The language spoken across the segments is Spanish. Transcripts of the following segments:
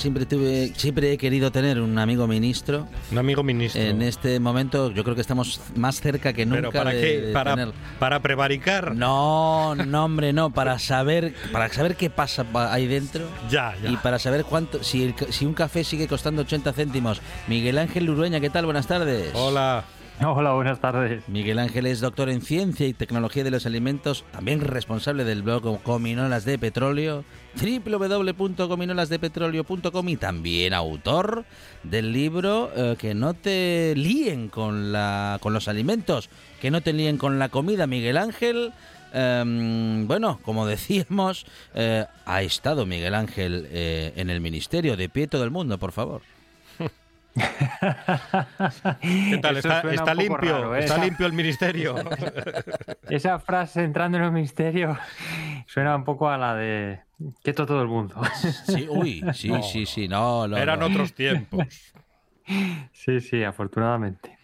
Siempre tuve, siempre he querido tener un amigo ministro. Un amigo ministro. En este momento yo creo que estamos más cerca que nunca. ¿Pero para qué? ¿Para, ¿Para prevaricar? No, no, hombre, no. Para saber, para saber qué pasa ahí dentro. Ya, ya. Y para saber cuánto, si, si un café sigue costando 80 céntimos. Miguel Ángel Urueña, ¿qué tal? Buenas tardes. Hola. Hola, buenas tardes. Miguel Ángel es doctor en Ciencia y Tecnología de los Alimentos, también responsable del blog Cominolas de Petróleo, www.cominolasdepetróleo.com y también autor del libro eh, Que no te líen con, la, con los alimentos, que no te líen con la comida, Miguel Ángel. Em, bueno, como decíamos, eh, ha estado Miguel Ángel eh, en el ministerio, de pie todo el mundo, por favor. ¿Qué tal? ¿Está, limpio? ¿eh? ¿Está limpio el ministerio? Esa frase entrando en el ministerio suena un poco a la de quieto todo el mundo. Sí, uy, sí, sí, sí, no, Eran otros tiempos. Sí, sí, afortunadamente.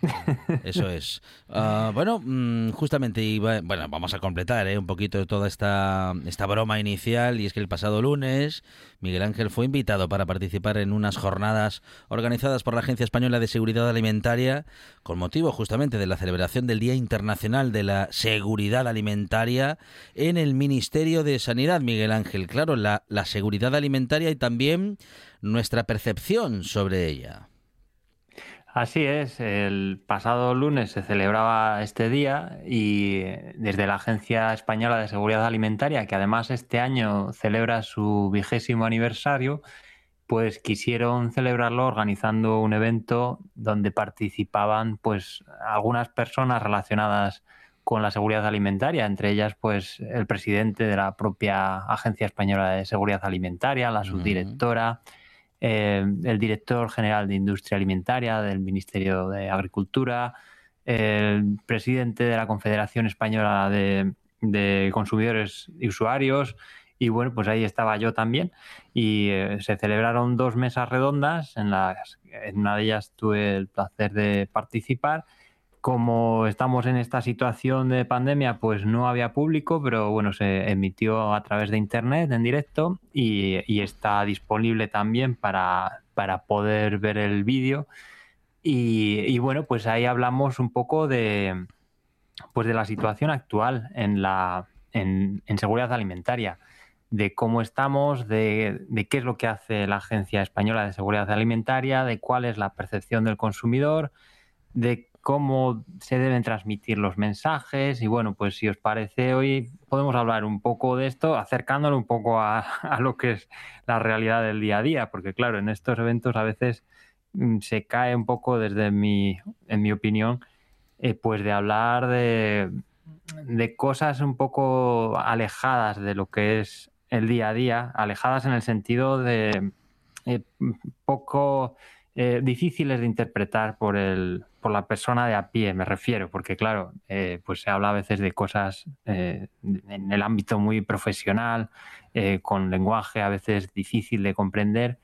Eso es. Ah, bueno, mm, justamente, bueno, vamos a completar ¿eh? un poquito toda esta, esta broma inicial, y es que el pasado lunes Miguel Ángel fue invitado para participar en unas jornadas organizadas por la Agencia Española de Seguridad Alimentaria, con motivo justamente de la celebración del Día Internacional de la Seguridad Alimentaria en el Ministerio de Sanidad, Miguel Ángel. Claro, la, la seguridad alimentaria y también nuestra percepción sobre ella. Así es, el pasado lunes se celebraba este día y desde la Agencia Española de Seguridad Alimentaria, que además este año celebra su vigésimo aniversario, pues quisieron celebrarlo organizando un evento donde participaban pues algunas personas relacionadas con la seguridad alimentaria, entre ellas pues el presidente de la propia Agencia Española de Seguridad Alimentaria, la subdirectora, eh, el director general de Industria Alimentaria del Ministerio de Agricultura, el presidente de la Confederación Española de, Consumidores y Usuarios. Y bueno, pues ahí estaba yo también. Y eh, se celebraron dos mesas redondas, en, las, en una de ellas tuve el placer de participar como estamos en esta situación de pandemia, pues no había público, pero bueno, se emitió a través de internet en directo y, está disponible también para, poder ver el vídeo. Y, bueno, pues ahí hablamos un poco de, pues de la situación actual en, la, en, seguridad alimentaria, de cómo estamos, de, de qué es lo que hace la Agencia Española de Seguridad Alimentaria, de cuál es la percepción del consumidor, de cómo se deben transmitir los mensajes. Y bueno, pues si os parece hoy podemos hablar un poco de esto, acercándolo un poco a, lo que es la realidad del día a día, porque claro, en estos eventos a veces mm, se cae un poco desde mi, en mi opinión, eh, pues de hablar de, de cosas un poco alejadas de lo que es el día a día, alejadas en el sentido de eh, poco eh, difíciles de interpretar por el, por la persona de a pie, me refiero, porque claro, eh, pues se habla a veces de cosas eh, en el ámbito muy profesional, eh, con lenguaje a veces difícil de comprender.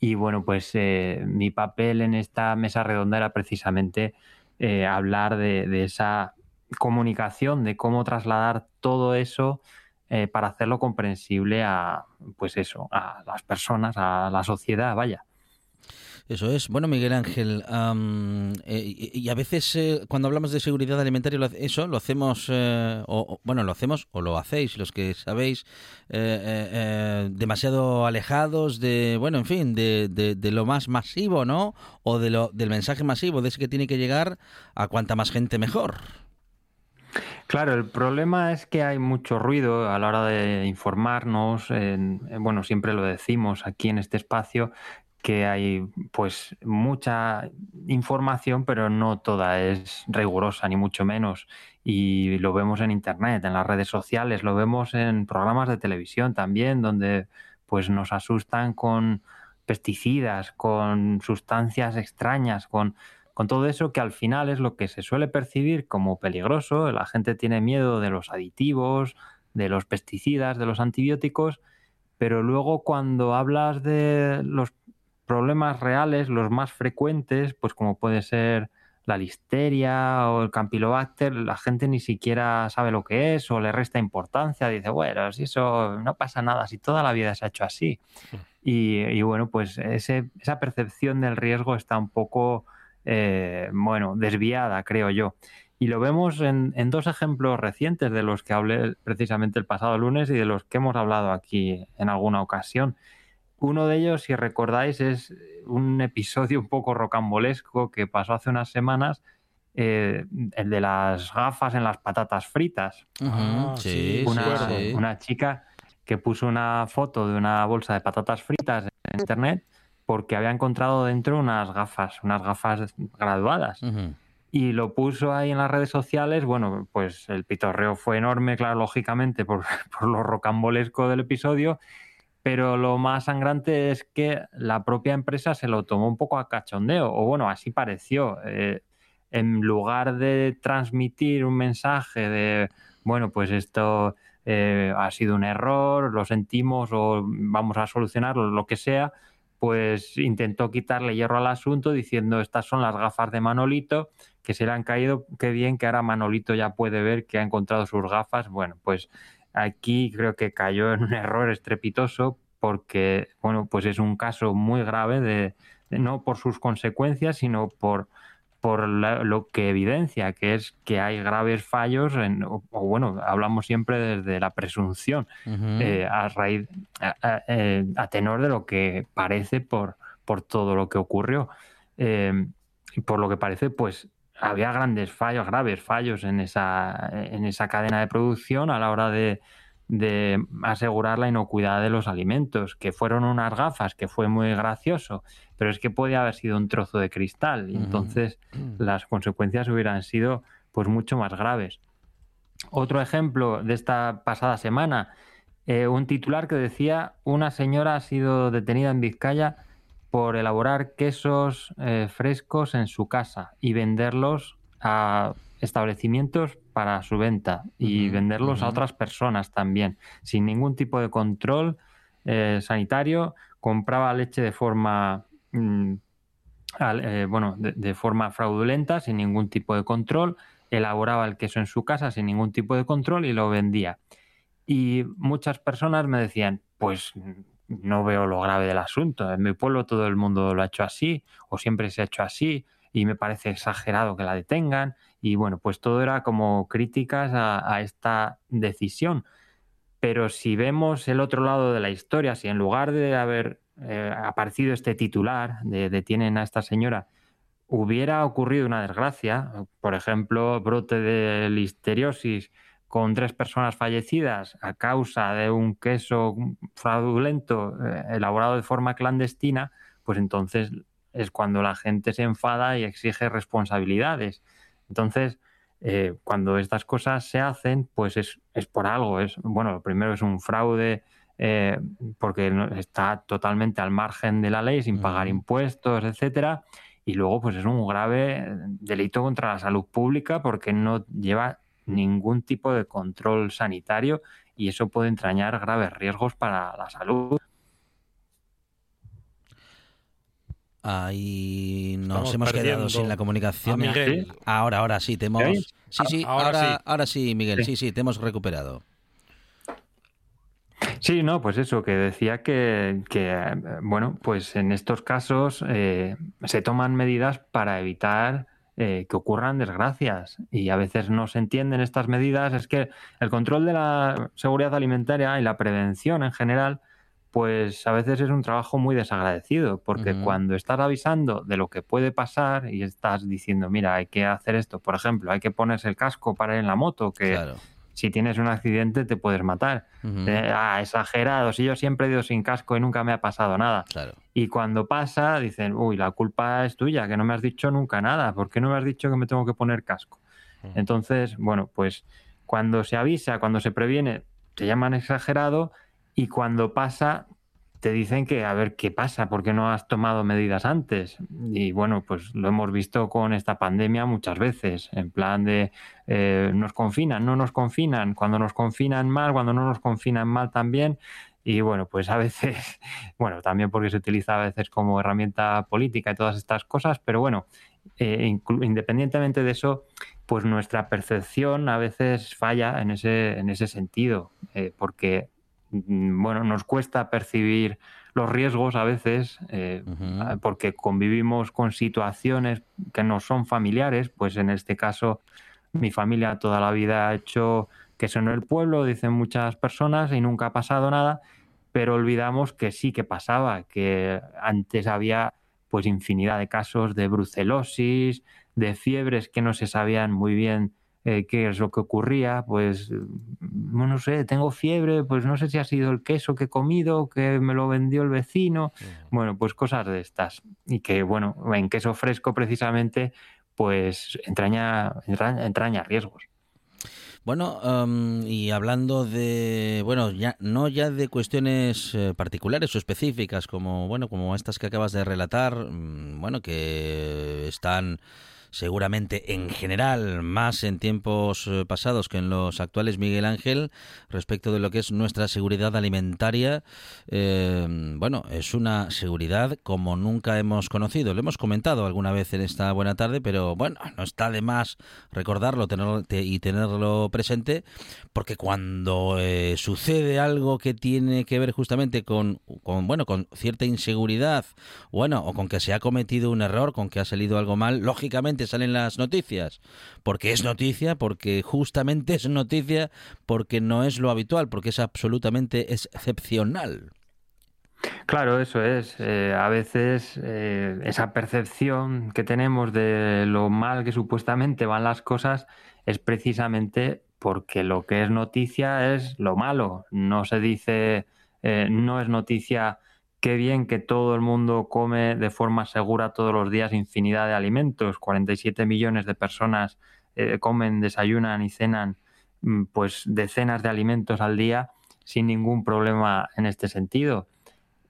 Y bueno, pues mi papel en esta mesa redonda era precisamente hablar de, esa comunicación de cómo trasladar todo eso eh, para hacerlo comprensible a, pues eso, a las personas, a la sociedad, vaya. Eso es. Bueno, Miguel Ángel, eh, y, a veces eh, cuando hablamos de seguridad alimentaria, eso lo hacemos, o, bueno, lo hacemos o lo hacéis, los que sabéis, demasiado alejados de, bueno, en fin, de, de, lo más masivo, ¿no? O de lo, del mensaje masivo, de ese que tiene que llegar a cuanta más gente mejor. Claro, el problema es que hay mucho ruido a la hora de informarnos. bueno, siempre lo decimos aquí en este espacio que hay pues mucha información, pero no toda es rigurosa, ni mucho menos. Y lo vemos en internet, en las redes sociales, lo vemos en programas de televisión también, donde pues nos asustan con pesticidas, con sustancias extrañas, con con todo eso que al final es lo que se suele percibir como peligroso, la gente tiene miedo de los aditivos, de los pesticidas, de los antibióticos, pero luego cuando hablas de los problemas reales, los más frecuentes, pues como puede ser la listeria o el campylobacter, la gente ni siquiera sabe lo que es o le resta importancia, dice, bueno, si eso no pasa nada, si toda la vida se ha hecho así. Y, bueno, pues esa percepción del riesgo está un poco eh, bueno, desviada, creo yo. Y lo vemos en, dos ejemplos recientes de los que hablé precisamente el pasado lunes y de los que hemos hablado aquí en alguna ocasión. Uno de ellos, si recordáis, es un episodio un poco rocambolesco que pasó hace unas semanas, eh, el de las gafas en las patatas fritas. Ah, una, una chica que puso una foto de una bolsa de patatas fritas en internet porque había encontrado dentro unas gafas, unas gafas graduadas. Y lo puso ahí en las redes sociales. Bueno, pues el pitorreo fue enorme, claro, lógicamente, por, lo rocambolesco del episodio. Pero lo más sangrante es que la propia empresa se lo tomó un poco a cachondeo, o bueno, así pareció. Eh, en lugar de transmitir un mensaje de, bueno, pues esto eh, ha sido un error, lo sentimos o vamos a solucionarlo, lo que sea, pues intentó quitarle hierro al asunto diciendo estas son las gafas de Manolito que se le han caído, qué bien que ahora Manolito ya puede ver que ha encontrado sus gafas. Bueno, pues aquí creo que cayó en un error estrepitoso porque, bueno, pues es un caso muy grave de no por sus consecuencias, sino por por lo que evidencia, que es que hay graves fallos, en, o, bueno, hablamos siempre desde la presunción, eh, a raíz, eh, a, tenor de lo que parece por, por todo lo que ocurrió. Eh, por lo que parece, pues había grandes fallos, graves fallos en esa, en esa cadena de producción a la hora de, de asegurar la inocuidad de los alimentos, que fueron unas gafas, que fue muy gracioso, pero es que podía haber sido un trozo de cristal y entonces mm. las consecuencias hubieran sido pues mucho más graves. Otro ejemplo de esta pasada semana, eh, un titular que decía una señora ha sido detenida en Vizcaya por elaborar quesos eh, frescos en su casa y venderlos a establecimientos para su venta y venderlos a otras personas también, sin ningún tipo de control eh, sanitario. Compraba leche de forma, mm, eh, bueno, de, forma fraudulenta, sin ningún tipo de control. Elaboraba el queso en su casa sin ningún tipo de control y lo vendía. Y muchas personas me decían, pues no veo lo grave del asunto. En mi pueblo todo el mundo lo ha hecho así o siempre se ha hecho así y me parece exagerado que la detengan. Y bueno, pues todo era como críticas a, esta decisión. Pero si vemos el otro lado de la historia, si en lugar de haber eh, aparecido este titular de detienen a esta señora, hubiera ocurrido una desgracia, por ejemplo, brote de listeriosis con tres personas fallecidas a causa de un queso fraudulento eh, elaborado de forma clandestina, pues entonces es cuando la gente se enfada y exige responsabilidades. Entonces, eh, cuando estas cosas se hacen, pues es, por algo. Es, bueno, lo primero es un fraude eh, porque está totalmente al margen de la ley, sin pagar impuestos, etcétera. Y luego, pues es un grave delito contra la salud pública porque no lleva ningún tipo de control sanitario y eso puede entrañar graves riesgos para la salud Ahí nos hemos quedado sin la comunicación. Miguel. Ahora, ahora sí, te hemos... Sí, sí, ahora, ahora, sí. Miguel, sí. sí, te hemos recuperado. Sí, no, pues eso, que decía que, bueno, pues en estos casos eh, se toman medidas para evitar eh, que ocurran desgracias y a veces no se entienden estas medidas. Es que el control de la seguridad alimentaria y la prevención en general pues a veces es un trabajo muy desagradecido, porque cuando estás avisando de lo que puede pasar y estás diciendo, mira, hay que hacer esto, por ejemplo, hay que ponerse el casco para ir en la moto, que si tienes un accidente te puedes matar. Eh, ah, exagerado, si yo siempre he ido sin casco y nunca me ha pasado nada. Y cuando pasa, dicen, uy, la culpa es tuya, que no me has dicho nunca nada, ¿por qué no me has dicho que me tengo que poner casco? Entonces, bueno, pues cuando se avisa, cuando se previene, te llaman exagerado y cuando pasa te dicen que a ver qué pasa, por qué no has tomado medidas antes. Y bueno, pues lo hemos visto con esta pandemia muchas veces, en plan de eh, nos confinan, no nos confinan, cuando nos confinan mal, cuando no nos confinan mal también. Y bueno, pues a veces, bueno, también porque se utiliza a veces como herramienta política y todas estas cosas, pero bueno, eh, independientemente de eso, pues nuestra percepción a veces falla en ese, en ese sentido, eh, porque bueno, nos cuesta percibir los riesgos a veces eh, porque convivimos con situaciones que no son familiares, pues en este caso mi familia toda la vida ha hecho que en el pueblo, dicen muchas personas, y nunca ha pasado nada, pero olvidamos que sí que pasaba, que antes había pues infinidad de casos de brucelosis, de fiebres que no se sabían muy bien eh, qué es lo que ocurría, pues mm, no sé, tengo fiebre, pues no sé si ha sido el queso que he comido, que me lo vendió el vecino, bueno, pues cosas de estas. Y que, bueno, en queso fresco precisamente, pues entraña, entraña, riesgos. Bueno, y hablando de, bueno, ya no ya de cuestiones eh, particulares o específicas como, bueno, como estas que acabas de relatar, mm, bueno, que están seguramente en general más en tiempos eh, pasados que en los actuales, Miguel Ángel, respecto de lo que es nuestra seguridad alimentaria. Eh, bueno, es una seguridad como nunca hemos conocido. Lo hemos comentado alguna vez en esta buena tarde, pero bueno, no está de más recordarlo tenerlo, y tenerlo presente, porque cuando eh, sucede algo que tiene que ver justamente con, con, bueno, con cierta inseguridad, bueno, o con que se ha cometido un error, con que ha salido algo mal, lógicamente salen las noticias? Porque es noticia, porque justamente es noticia, porque no es lo habitual, porque es absolutamente excepcional. Claro, eso es. Eh, a veces eh, esa percepción que tenemos de lo mal que supuestamente van las cosas es precisamente porque lo que es noticia es lo malo. No se dice, eh, no es noticia Qué bien que todo el mundo come de forma segura todos los días infinidad de alimentos. 47 millones de personas eh, comen, desayunan y cenan mm, pues decenas de alimentos al día sin ningún problema en este sentido.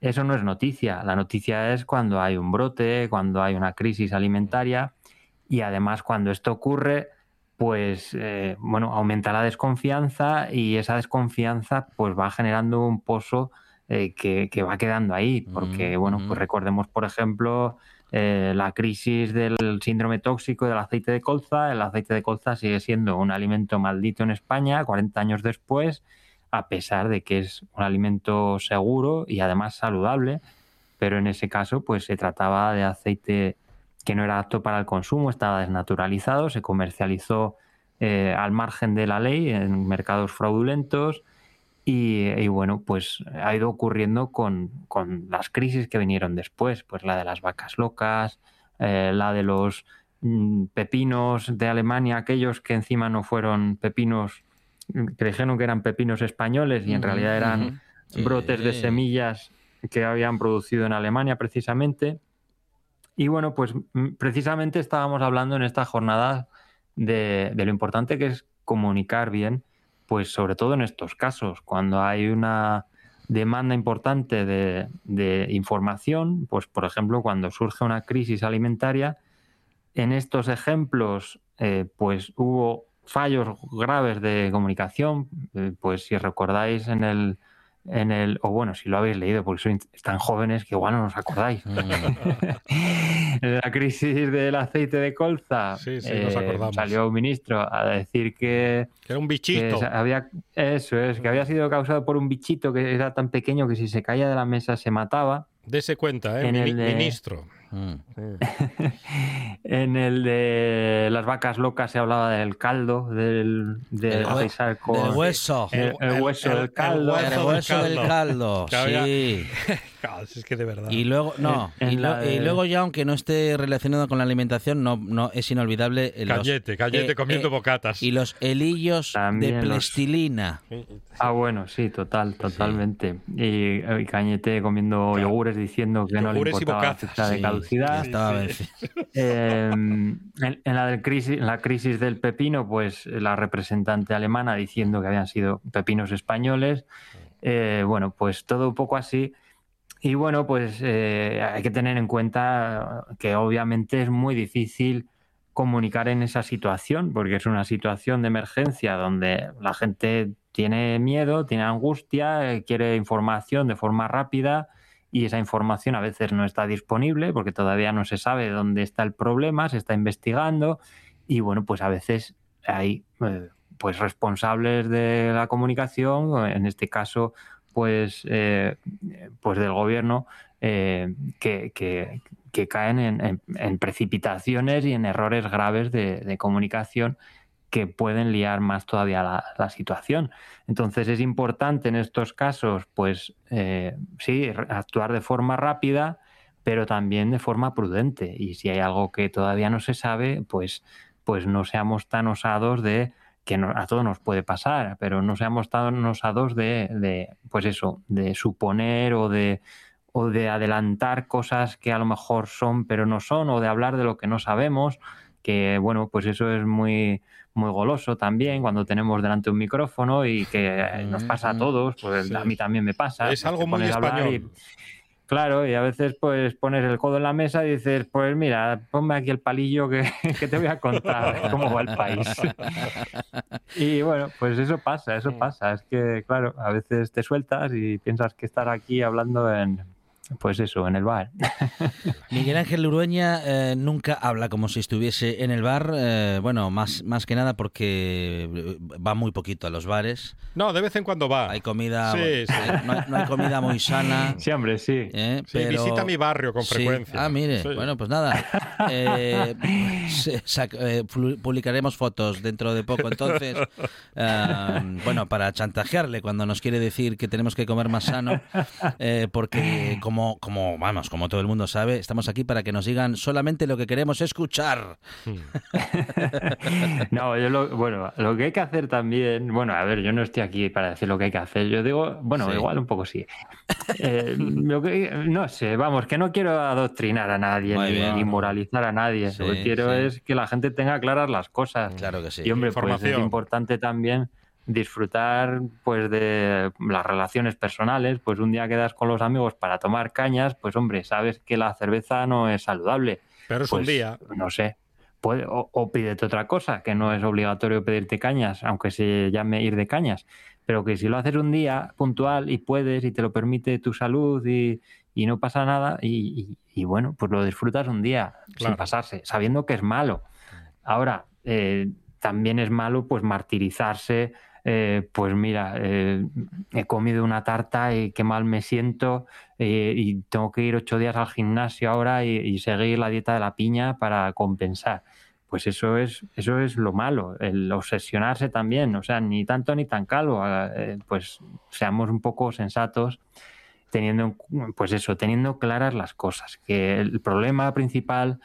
Eso no es noticia. La noticia es cuando hay un brote, cuando hay una crisis alimentaria y además cuando esto ocurre, pues eh, bueno, aumenta la desconfianza y esa desconfianza pues va generando un pozo eh, que, va quedando ahí, porque, bueno, pues recordemos, por ejemplo, eh, la crisis del síndrome tóxico del aceite de colza. El aceite de colza sigue siendo un alimento maldito en España 40 años después, a pesar de que es un alimento seguro y además saludable, pero en ese caso pues se trataba de aceite que no era apto para el consumo, estaba desnaturalizado, se comercializó eh, al margen de la ley en mercados fraudulentos, y, bueno, pues ha ido ocurriendo con, las crisis que vinieron después, pues la de las vacas locas, eh, la de los mm, pepinos de Alemania, aquellos que encima no fueron pepinos, que dijeron que eran pepinos españoles y en realidad eran brotes de semillas que habían producido en Alemania precisamente. Y bueno, pues mm, precisamente estábamos hablando en esta jornada de, de lo importante que es comunicar bien pues sobre todo en estos casos, cuando hay una demanda importante de, información, pues por ejemplo cuando surge una crisis alimentaria, en estos ejemplos eh, pues hubo fallos graves de comunicación, eh, pues si recordáis en el en el, o bueno, si lo habéis leído, porque sois tan jóvenes que igual no os acordáis. Mm. la crisis del aceite de colza, eh, salió un ministro a decir que, era un bichito. había, eso es, que había sido causado por un bichito que era tan pequeño que si se caía de la mesa se mataba. Dese cuenta, ¿eh? ministro. Mm. en el de las vacas locas se hablaba del caldo, del, del, hueso. El, hueso del caldo. El hueso del caldo, sí. es que de verdad. Y luego, no, y, luego ya, aunque no esté relacionado con la alimentación, no, no es inolvidable. Callete, callete eh, comiendo eh, bocatas. Y los helillos de plastilina. Ah, bueno, sí, total, totalmente. Y, Cañete comiendo yogures diciendo que no le importaba la de caducidad. Em, en, la del crisis, en la crisis del pepino, pues la representante alemana diciendo que habían sido pepinos españoles. Eh, bueno, pues todo un poco así. Y bueno, pues eh, hay que tener en cuenta que obviamente es muy difícil comunicar en esa situación, porque es una situación de emergencia donde la gente tiene miedo, tiene angustia, eh, quiere información de forma rápida y esa información a veces no está disponible porque todavía no se sabe dónde está el problema, se está investigando y bueno, pues a veces hay eh, pues responsables de la comunicación, en este caso pues, eh, pues del gobierno eh, que, que, caen en, precipitaciones y en errores graves de, comunicación que pueden liar más todavía la, situación. Entonces es importante en estos casos, pues eh, sí, actuar de forma rápida, pero también de forma prudente. Y si hay algo que todavía no se sabe, pues, pues no seamos tan osados de que a todos nos puede pasar, pero no seamos tan osados de, de, pues eso, de suponer o de, o de adelantar cosas que a lo mejor son pero no son, o de hablar de lo que no sabemos, que bueno, pues eso es muy, muy goloso también cuando tenemos delante un micrófono y que nos pasa a todos, pues a mí también me pasa. Es algo muy español. Claro, y a veces pues pones el codo en la mesa y dices, pues mira, ponme aquí el palillo que, te voy a contar cómo va el país. y bueno, pues eso pasa, eso pasa. Es que, claro, a veces te sueltas y piensas que estar aquí hablando en, pues eso, en el bar. Miguel Ángel Urueña eh, nunca habla como si estuviese en el bar, eh, bueno, más, más que nada porque eh, va muy poquito a los bares. No, de vez en cuando va. Hay comida, no, hay, comida muy sana. Sí, hombre, sí. Visita mi barrio con frecuencia. Ah, mire, bueno, pues nada. publicaremos fotos dentro de poco, entonces, bueno, para chantajearle cuando nos quiere decir que tenemos que comer más sano, porque como como, como, vamos, como todo el mundo sabe, estamos aquí para que nos digan solamente lo que queremos escuchar. no, yo lo, bueno, lo que hay que hacer también, bueno, a ver, yo no estoy aquí para decir lo que hay que hacer, yo digo, bueno, igual un poco sí. Eh, no sé, vamos, que no quiero adoctrinar a nadie ni, moralizar a nadie, lo que quiero es que la gente tenga claras las cosas. Claro que sí. Y hombre, pues es importante también disfrutar pues de las relaciones personales, pues un día quedas con los amigos para tomar cañas, pues hombre, sabes que la cerveza no es saludable. Pero es un pues, día. No sé. Puede, o, pídete otra cosa, que no es obligatorio pedirte cañas, aunque se llame ir de cañas. Pero que si lo haces un día puntual y puedes y te lo permite tu salud y, no pasa nada, y, bueno, pues lo disfrutas un día sin pasarse, sabiendo que es malo. Ahora, eh, también es malo pues martirizarse eh, pues mira, eh, he comido una tarta y qué mal me siento eh, y tengo que ir ocho días al gimnasio ahora y, seguir la dieta de la piña para compensar. Pues eso es, eso es lo malo, el obsesionarse también, o sea, ni tanto ni tan calvo, pues seamos un poco sensatos teniendo, pues eso, teniendo claras las cosas, que el problema principal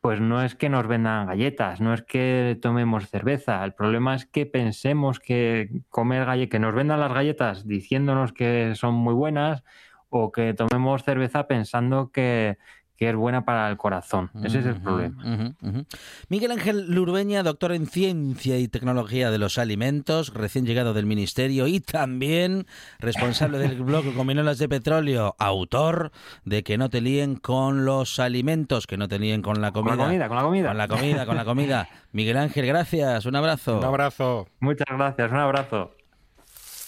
pues no es que nos vendan galletas, no es que tomemos cerveza. El problema es que pensemos que comer galletas, que nos vendan las galletas diciéndonos que son muy buenas o que tomemos cerveza pensando que, que es buena para el corazón. Ese es el problema. Miguel Ángel Lurbeña, doctor en Ciencia y Tecnología de los Alimentos, recién llegado del Ministerio y también responsable del blog Cominolas de Petróleo, autor de Que no te líen con los alimentos, que no te líen con la comida. Con la comida, con la comida. Con la comida, con la comida. Miguel Ángel, gracias, un abrazo. Un abrazo. Muchas gracias, un abrazo.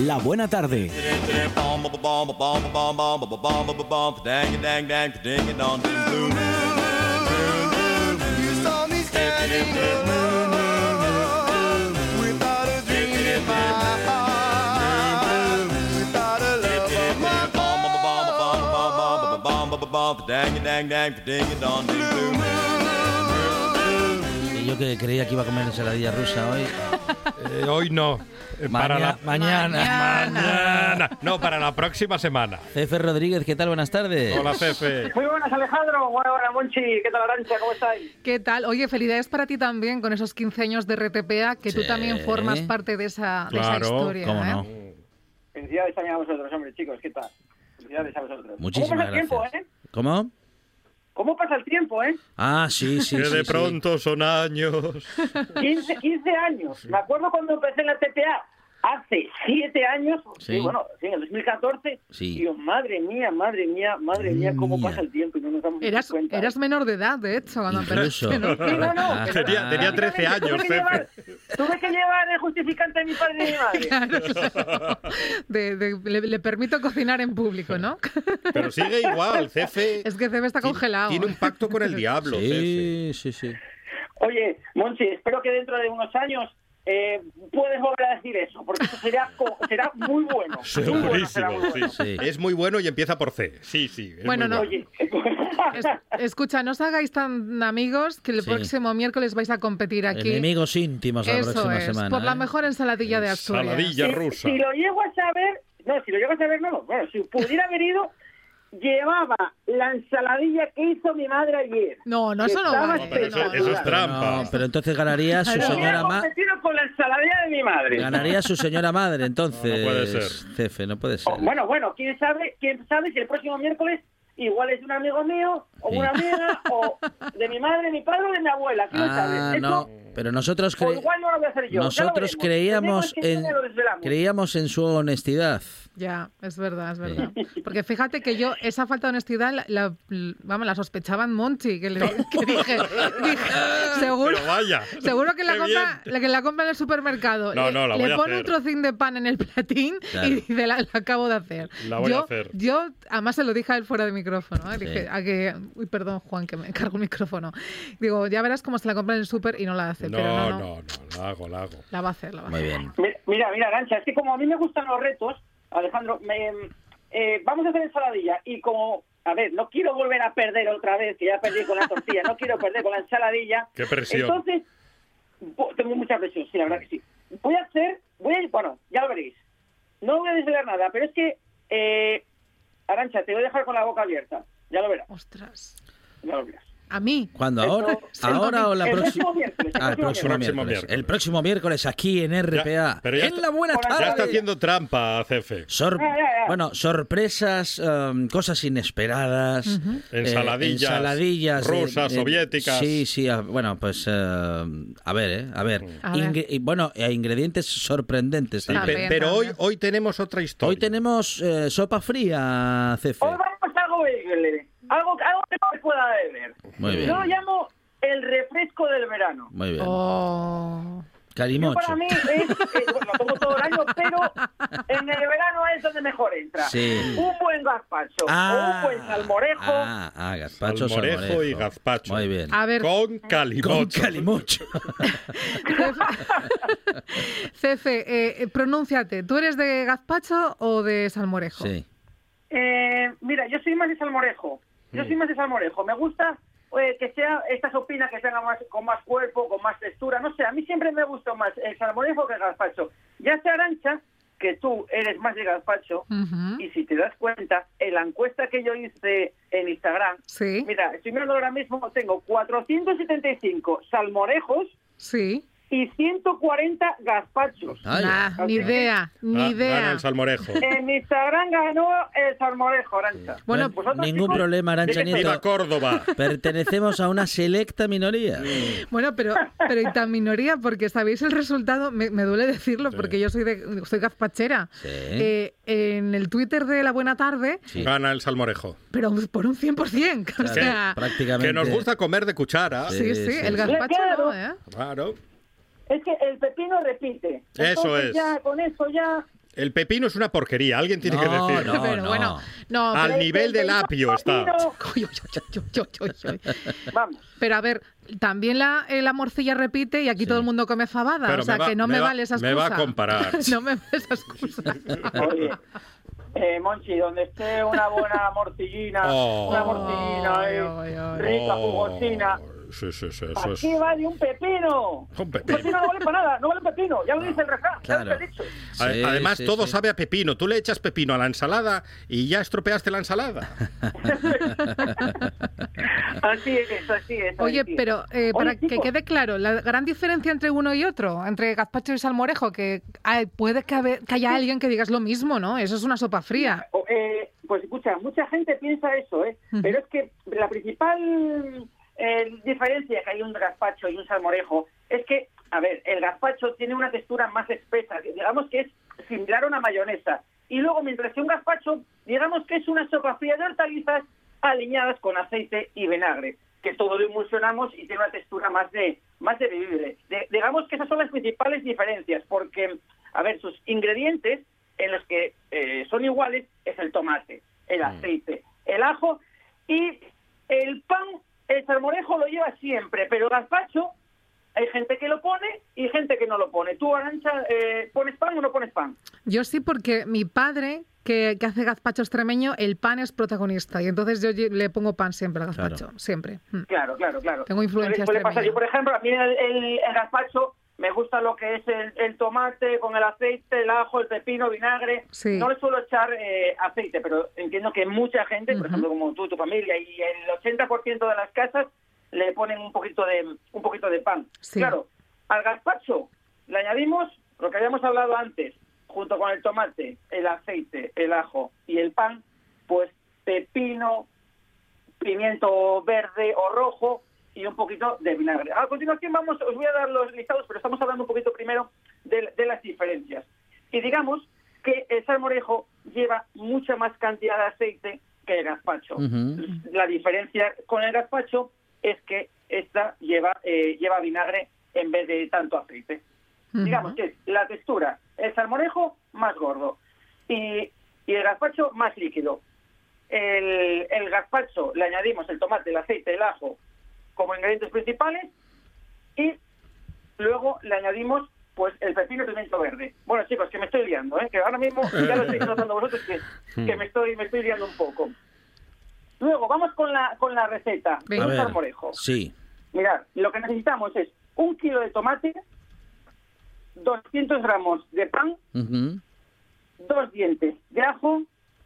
La buena tarde. Yo que creía que iba a comer ensaladilla rusa hoy. Eh, hoy no. Eh, para la- mañana. Mañana. No, para la próxima semana. Cefe Rodríguez, ¿qué tal? Buenas tardes. Hola, Cefe. Muy buenas, Alejandro. Buenas, buenas, Monchi. ¿Qué tal, Arancha? ¿Cómo estáis? ¿Qué tal? Oye, felicidades para ti también con esos 15 años de RTPA, que tú Sí. también formas parte de esa, de esa Claro, historia. ¿Cómo ¿eh? no? Felicidades también a vosotros, hombre, chicos. ¿Qué tal? Felicidades a vosotros. Muchísimas ¿Cómo pasa el tiempo, gracias. eh? ¿Cómo? ¿Cómo pasa el tiempo, eh? Ah, sí, sí. que sí, de sí. pronto son años. 15, 15 años. Me acuerdo cuando empecé en la TPA hace 7 años. Sí. Sí. bueno, sí, en el 2014. Sí. Yo, madre mía, madre mía, madre mía, cómo Mía. pasa el tiempo y no nos damos Eras, cuenta. eras menor de edad, de hecho, cuando empezaste, ¿no? Sí, no, no. Ah, Tenía- tenía 13 años, Tuve que, llevar, tuve que llevar el justificante de mi padre y mi madre. Claro, claro. De- de- le, le permito cocinar en público, ¿no? Pero sigue igual, Cefe. Es que Cebe está congelado. Tiene un pacto con el diablo, Cefe. Sí, sí, sí. Oye, Monchi, espero que dentro de unos años eh, puedes volver a decir eso, porque eso será, co- será muy bueno. Muy bueno, será Segurísimo, muy bueno. Sí. Es muy bueno y empieza por C. Sí, sí. es Bueno, muy no. Es- escucha, no os hagáis tan amigos que el Sí. próximo miércoles vais a competir aquí. Enemigos íntimos la Eso próxima es, semana. por la ¿eh? mejor ensaladilla de Asturias. Ensaladilla si, rusa. si lo llego a saber, no, si lo llego a saber, no, bueno, si pudiera haber ido, llevaba la ensaladilla que hizo mi madre ayer. No, no, eso no vale. No, pero eso- no, eso no. es trampa. No, pero entonces ganaría su señora madre. con la ensaladilla de mi madre. Ganaría su señora madre, entonces. No, no puede ser. Cefe, no puede ser. Oh, bueno, bueno, quién sabe, quién sabe si el próximo miércoles igual es de un amigo mío, o Sí. una amiga, o de mi madre, mi padre o de mi abuela, Ah, sabe. Eso- no, pero nosotros cre- igual no lo voy a hacer yo. nosotros creíamos en creíamos en su honestidad. Ya, es verdad, es verdad. Porque fíjate que yo esa falta de honestidad la, la- vamos, la sospechaba en Monchi, que, le, que dije, dije, seguro, Pero vaya. seguro que la compra, bien. la que la compra en el supermercado. No, le, no, la le voy a pone un trocín de pan en el platín Claro. y dice, la, la acabo de hacer. La voy a yo, hacer. yo, además se lo dije a él fuera de micrófono. ¿eh? Sí. Dije, a que, uy, perdón, Juan, que me cargo el micrófono. Digo, ya verás cómo se la compra en el super y no la hace. No, pero no, no, no, no, la hago, la hago. La va a hacer, la va a Muy hacer. bien. Mira, Mira, mira, Arancha, es que como a mí me gustan los retos, Alejandro, me, eh, vamos a hacer ensaladilla y como, a ver, no quiero volver a perder otra vez, que ya perdí con la tortilla, no quiero perder con la ensaladilla. Qué presión. Entonces, tengo mucha presión, sí, la verdad que sí. Voy a hacer, voy a, bueno, ya lo veréis. No voy a desvelar nada, pero es que, eh, Arancha, te voy a dejar con la boca abierta. Ya lo verás, Ostras. ya lo verás. A mí. ¿Cuándo? ¿Ahora? ¿Ahora o la el próxima? próximo miércoles, el Ah, el próximo próximo miércoles. miércoles. El próximo miércoles aquí en RPA. pero ya en está- la buena tarde. Ya está haciendo trampa, Cefe. Sor- Ya, ya, ya. Bueno, sorpresas, em, cosas inesperadas, eh, Ensaladillas ensaladillas rusas, de- soviéticas. Sí, sí, a- bueno, pues eh, a ver, eh, a ver, A ver. Y bueno, e ingredientes sorprendentes Sí, también. pe- pero hoy, hoy tenemos otra historia. Hoy tenemos eh, sopa fría, Cefe. Hoy vamos a algo beberle, algo, algo que no se pueda beber. Muy bien. Yo lo llamo el refresco del verano. Muy bien. Oh. Calimocho. para mí es, eh, bueno, lo tomo todo el año, pero en el verano es donde mejor entra. Sí. Un buen gazpacho Ah, o un buen salmorejo. Ah, ah, gazpacho, Salmorejo salmorejo. y gazpacho. Muy bien. A ver, Con calimocho. Con calimocho. Cefe, eh, pronúnciate. ¿Tú eres de gazpacho o de salmorejo? sí. Eh, mira, yo soy más de salmorejo. Yo soy más de salmorejo. Me gusta eh, que sea esta sopina que tenga más, con más cuerpo, con más textura. No sé, a mí siempre me gustó más el salmorejo que el gazpacho. Ya se arancha que tú eres más de gazpacho y si te das cuenta, en la encuesta que yo hice en Instagram, Sí, mira, estoy mirando ahora mismo, tengo 475 salmorejos sí. Y 140 gazpachos. Ay, Nah, ni idea, ni Ah, idea. Gana el salmorejo. En Instagram ganó el salmorejo, Arancha. Bueno, ningún chicos, problema, Arancha ¿de qué Nieto. Viva Córdoba. Pertenecemos a una selecta minoría. Bueno, pero, pero y tan minoría, porque sabéis el resultado, me, me duele decirlo, porque yo soy de soy gazpachera. Sí. Eh, en el Twitter de La Buena Tarde, Sí. Gana el salmorejo. pero por un 100%. O Claro, sea, prácticamente. Que nos gusta comer de cuchara. sí, sí, sí, el gazpacho Claro. no, ¿eh? Claro. Es que el pepino repite. Eso Entonces es. Ya, con eso ya... El pepino es una porquería, alguien tiene que No, decirlo. no. pero bueno, no, Al pero, nivel del apio está. Pero a ver, también la, eh, la morcilla repite y aquí Sí. todo el mundo come fabada. Pero o sea me va- que no me me, va- vale esa me excusa. va a comparar. no me vale esa excusa. Oye, eh, Monchi, donde esté una buena morcillina, Oh. una morcillina eh, ay. rica, Oh, jugosina. Sí, sí, sí, eso ¿Para es. qué vale un pepino? Un pepino. pepino no vale para nada, no vale un pepino. Ya lo dice el refrán, ya Claro. lo he dicho. Sí, Además, sí, todo sí. sabe a pepino. Tú le echas pepino a la ensalada y ya estropeaste la ensalada. Así es, así es. Oye, así es. pero eh, Oye, para que quede claro, la gran diferencia entre uno y otro, entre gazpacho y salmorejo, que hay- puede que, habe- que haya alguien que digas lo mismo, ¿no? Eso es una sopa fría. eh, pues escucha, mucha gente piensa eso, ¿eh? Pero es que la principal eh, diferencia que hay un gazpacho y un salmorejo es que, a ver, el gazpacho tiene una textura más espesa, digamos que es similar a una mayonesa. Y luego, mientras que un gazpacho, digamos que es una sopa fría de hortalizas aliñadas con aceite y vinagre, que todo lo emulsionamos y tiene una textura más de más de. De- digamos que esas son las principales diferencias, porque, a ver, sus ingredientes en los que eh, son iguales es el tomate, el aceite, el ajo y el pan. El salmorejo lo lleva siempre, pero el gazpacho hay gente que lo pone y gente que no lo pone. ¿Tú, Arancha, eh, pones pan o no pones pan? Yo sí, porque mi padre, que, que hace gazpacho extremeño, el pan es protagonista. Y entonces yo le pongo pan siempre al gazpacho, Claro. siempre. Mm. Claro, claro, claro. Tengo influencia. Yo, por ejemplo, a mí el, el- el gazpacho me gusta lo que es el, el tomate con el aceite, el ajo, el pepino, vinagre. Sí. No le suelo echar eh, aceite, pero entiendo que mucha gente, por ejemplo, como tú, tu familia, y el 80% de las casas le ponen un poquito de un poquito de pan. Sí. Claro, al gazpacho le añadimos lo que habíamos hablado antes, junto con el tomate, el aceite, el ajo y el pan, pues pepino, pimiento verde o rojo y un poquito de vinagre. A continuación vamos, os voy a dar los listados, pero estamos hablando un poquito primero de, de las diferencias. Y digamos que el salmorejo lleva mucha más cantidad de aceite que el gazpacho. La diferencia con el gazpacho es que esta lleva, eh, lleva vinagre en vez de tanto aceite. Digamos que es la textura, el salmorejo más gordo y, y el gazpacho más líquido. El, el gazpacho le añadimos el tomate, el aceite, el ajo como ingredientes principales y luego le añadimos pues el pepino y pimiento verde. Bueno chicos, que me estoy liando, ¿eh? que ahora mismo ya lo estáis notando vosotros que, que me estoy me estoy liando un poco. Luego vamos con la con la receta Venga. Un salmorejo. sí. Mirad, lo que necesitamos es un kilo de tomate, 200 gramos de pan, dos dientes de ajo,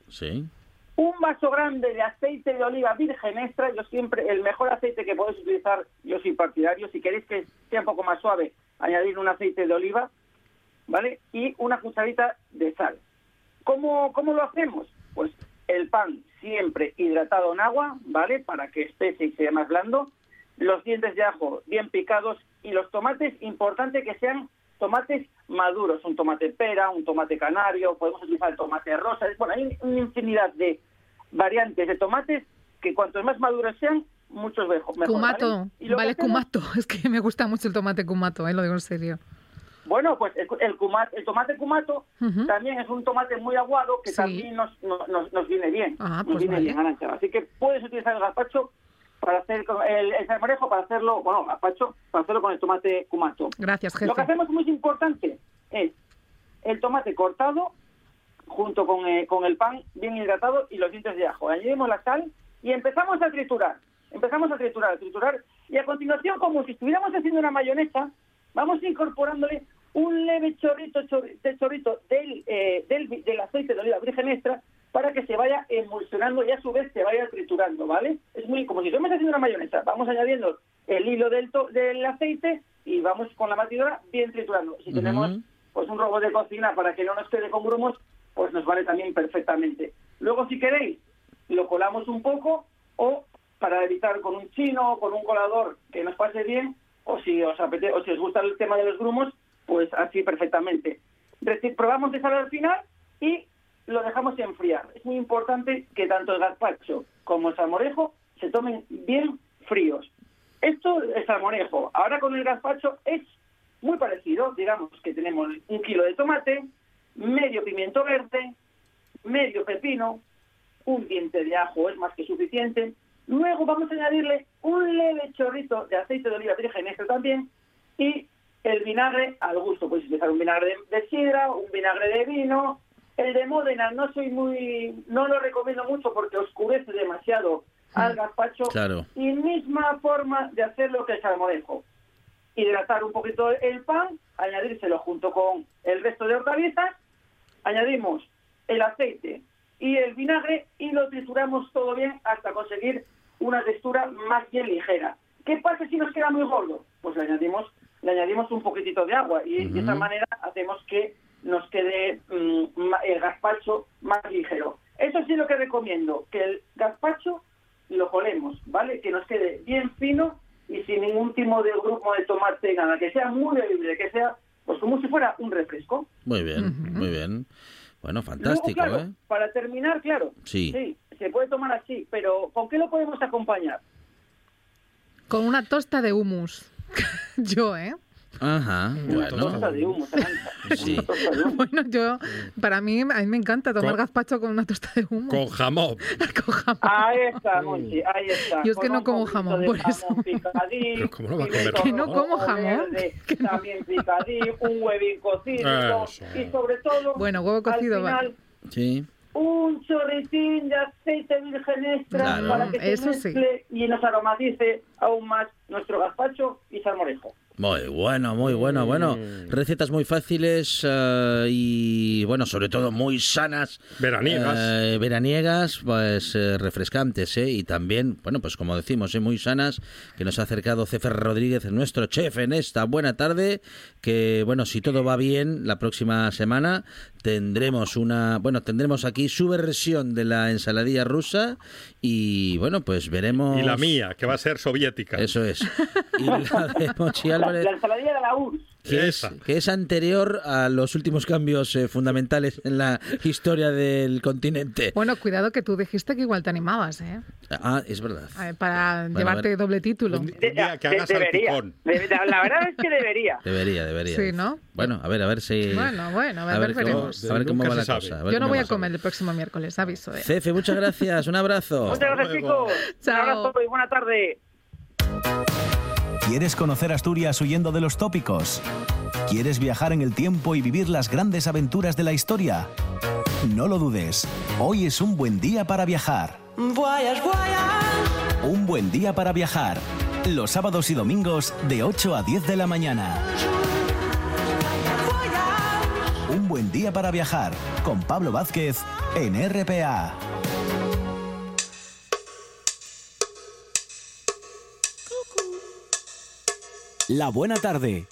Sí. Un vaso grande de aceite de oliva virgen extra. Yo siempre, el mejor aceite que podéis utilizar, yo soy partidario. Si queréis que sea un poco más suave, añadir un aceite de oliva, ¿vale? Y una cucharita de sal. ¿Cómo, cómo lo hacemos? Pues el pan siempre hidratado en agua, ¿vale? Para que espese y sea más blando. Los dientes de ajo bien picados y los tomates, importante que sean tomates maduros, un tomate pera, un tomate canario, podemos utilizar el tomate rosa. Bueno, hay una infinidad de variantes de tomates que cuantos más maduros sean, muchos mejor. Cumato, ¿vale? Vale, cumato. Es que me gusta mucho el tomate cumato, ¿eh? lo digo en serio. Bueno, pues el, el, el tomate cumato también es un tomate muy aguado que Sí. también nos, nos, viene bien. Ah, nos pues viene vale. bien, Arantxa. Así que puedes utilizar el gazpacho para hacer el, el salmorejo para hacerlo, bueno, gazpacho para hacerlo con el tomate cumato. Gracias, Lo que jefe. hacemos muy importante es el tomate cortado junto con, eh, con el pan bien hidratado y los dientes de ajo. Añadimos la sal y empezamos a triturar. Empezamos a triturar, a triturar. Y a continuación, como si estuviéramos haciendo una mayonesa, vamos incorporándole un leve chorrito, chorri- de chorrito del, eh, del, del aceite de oliva virgen extra para que se vaya emulsionando y a su vez se vaya triturando, ¿vale? Es muy como si estamos haciendo una mayonesa. Vamos añadiendo el hilo del, del aceite y vamos con la batidora bien triturando. Si tenemos pues un robot de cocina para que no nos quede con grumos, pues nos vale también perfectamente. Luego, si queréis, lo colamos un poco o para evitar con un chino o con un colador que nos pase bien, o si os apetece, o si os gusta el tema de los grumos, pues así perfectamente. Probamos de sal al final y lo dejamos enfriar. Es muy importante que tanto el gazpacho como el salmorejo se tomen bien fríos. Esto es salmorejo. Ahora con el gazpacho es muy parecido. Digamos que tenemos un kilo de tomate, medio pimiento verde, medio pepino, un diente de ajo es más que suficiente. Luego vamos a añadirle un leve chorrito de aceite de oliva virgen extra también y el vinagre al gusto. Puedes utilizar un vinagre de, sidra, un vinagre de vino. El de Módena no soy muy, no lo recomiendo mucho porque oscurece demasiado al gazpacho. Y misma forma de hacer lo que es salmorejo. Hidratar un poquito el pan, añadírselo junto con el resto de hortalizas, añadimos el aceite y el vinagre y lo trituramos todo bien hasta conseguir una textura más bien ligera. ¿Qué pasa si nos queda muy gordo? Pues le añadimos, le añadimos un poquitito de agua y de esa manera hacemos que nos quede mm, el gazpacho más ligero. Eso sí lo que recomiendo, que el gazpacho lo colemos, ¿vale? Que nos quede bien fino y sin ningún tipo de grupo de tomate, nada, que sea muy bebible, que sea pues como si fuera un refresco. Muy bien, muy bien. Bueno, fantástico, ¿eh? Para terminar, claro, sí. sí, se puede tomar así, pero ¿con qué lo podemos acompañar? Con una tosta de humus. Yo, ¿eh? Ajá, bueno. Sí. Bueno, yo, para mí, a mí me encanta tomar gazpacho con una tosta de humo. Con jamón. con jamón. Ahí está, Monchi, ahí está. Yo es que no como jamón, por eso. Pero ¿cómo no va a comer Que no como jamón. También picadillo, un huevín cocido. Y sobre todo, bueno, huevo cocido va. Sí un chorritín de aceite virgen extra para que se mezcle y nos aromatice aún más nuestro gazpacho y salmorejo. Muy bueno, muy bueno, bueno. Mm. Recetas muy fáciles eh, y, bueno, sobre todo muy sanas. Veraniegas. Eh, veraniegas, pues eh, refrescantes, ¿eh? Y también, bueno, pues como decimos, muy sanas, que nos ha acercado Cefer Rodríguez, nuestro chef, en esta buena tarde. Que, bueno, si todo va bien, la próxima semana tendremos una, bueno, tendremos aquí su versión de la ensaladilla rusa y, bueno, pues veremos... Y la mía, que va a ser soviética. Eso es. Y la de la, ensaladilla de la URSS. Que es, que es, anterior a los últimos cambios eh, fundamentales en la historia del continente. Bueno, cuidado que tú dijiste que igual te animabas, ¿eh? Ah, es verdad. para llevarte doble título. que hagas debería. la verdad es que debería. Debería, debería. Sí, ¿no? Bueno, a ver, a ver si... Bueno, bueno, a ver, a ver, veremos. Cómo, a ver cómo va la cosa. Yo no voy a comer el próximo miércoles, aviso. ¿eh? Cefe, muchas gracias. Un abrazo. Muchas gracias, chicos. Chao. Un abrazo y buena tarde. ¿Quieres conocer Asturias huyendo de los tópicos? ¿Quieres viajar en el tiempo y vivir las grandes aventuras de la historia? No lo dudes, hoy es un buen día para viajar. Un buen día para viajar. Los sábados y domingos de 8 a 10 de la mañana. Un buen día para viajar con Pablo Vázquez en RPA. La buena tarde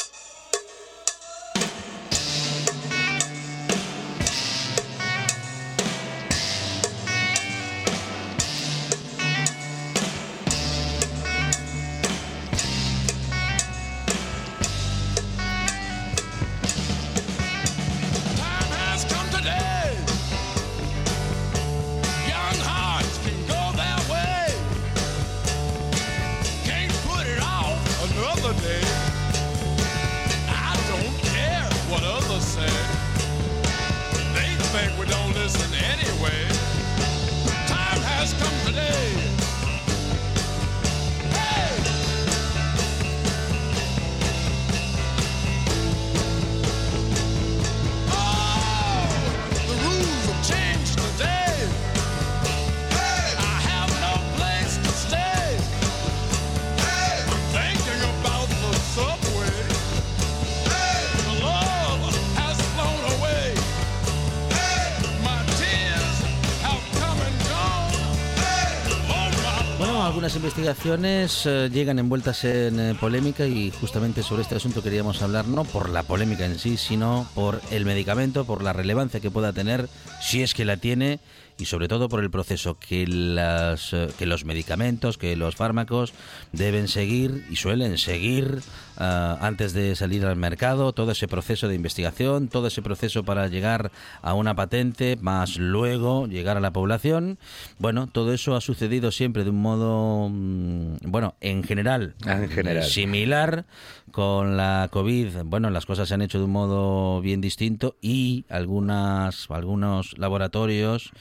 investigaciones eh, llegan envueltas en eh, polémica y justamente sobre este asunto queríamos hablar no por la polémica en sí, sino por el medicamento, por la relevancia que pueda tener, si es que la tiene, y sobre todo por el proceso que, las, eh, que los medicamentos, que los fármacos deben seguir y suelen seguir ah, antes de salir al mercado, todo ese proceso de investigación, todo ese proceso para llegar a una patente, más luego llegar a la población. Bueno, todo eso ha sucedido siempre de un modo, mm, bueno, en general, en general. similar con la COVID. Bueno, las cosas se han hecho de un modo bien distinto y algunas, algunos laboratorios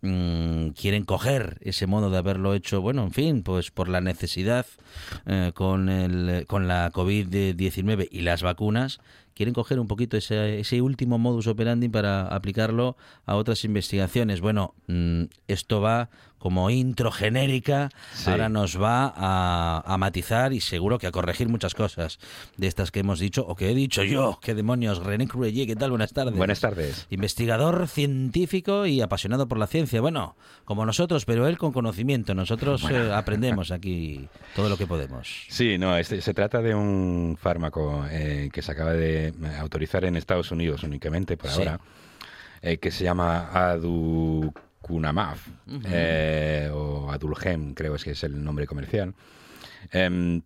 Mm, quieren coger ese modo de haberlo hecho, bueno, en fin, pues por la necesidad eh, con, el, con la COVID-19 y las vacunas, quieren coger un poquito ese, ese, último modus operandi para aplicarlo a otras investigaciones. Bueno, mm, esto va como intro genérica, ahora nos va a, matizar y seguro que a corregir muchas cosas de estas que hemos dicho o que he dicho yo. ¿Qué demonios? René Cruelle, ¿qué tal? Buenas tardes. Buenas tardes. Investigador científico y apasionado por la ciencia. Bueno, como nosotros, pero él con conocimiento. Nosotros eh, aprendemos aquí todo lo que podemos. Sí, no, este, se trata de un fármaco eh, que se acaba de autorizar en Estados Unidos únicamente por ahora, eh, que se llama Adu Kunamaf, eh, o Adulgem, creo que es el nombre comercial, em,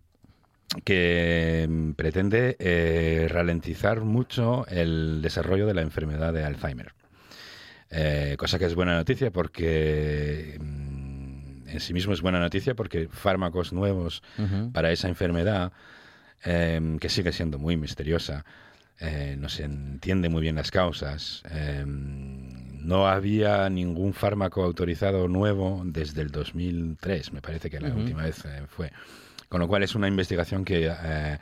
que pretende eh, ralentizar mucho el desarrollo de la enfermedad de Alzheimer. Eh, cosa que es buena noticia porque mm, en sí mismo es buena noticia porque fármacos nuevos para esa enfermedad, em, que sigue siendo muy misteriosa, no se entiende muy bien las causas, em, no había ningún fármaco autorizado nuevo desde el 2003, me parece que la última vez eh, fue. Con lo cual es una investigación que eh,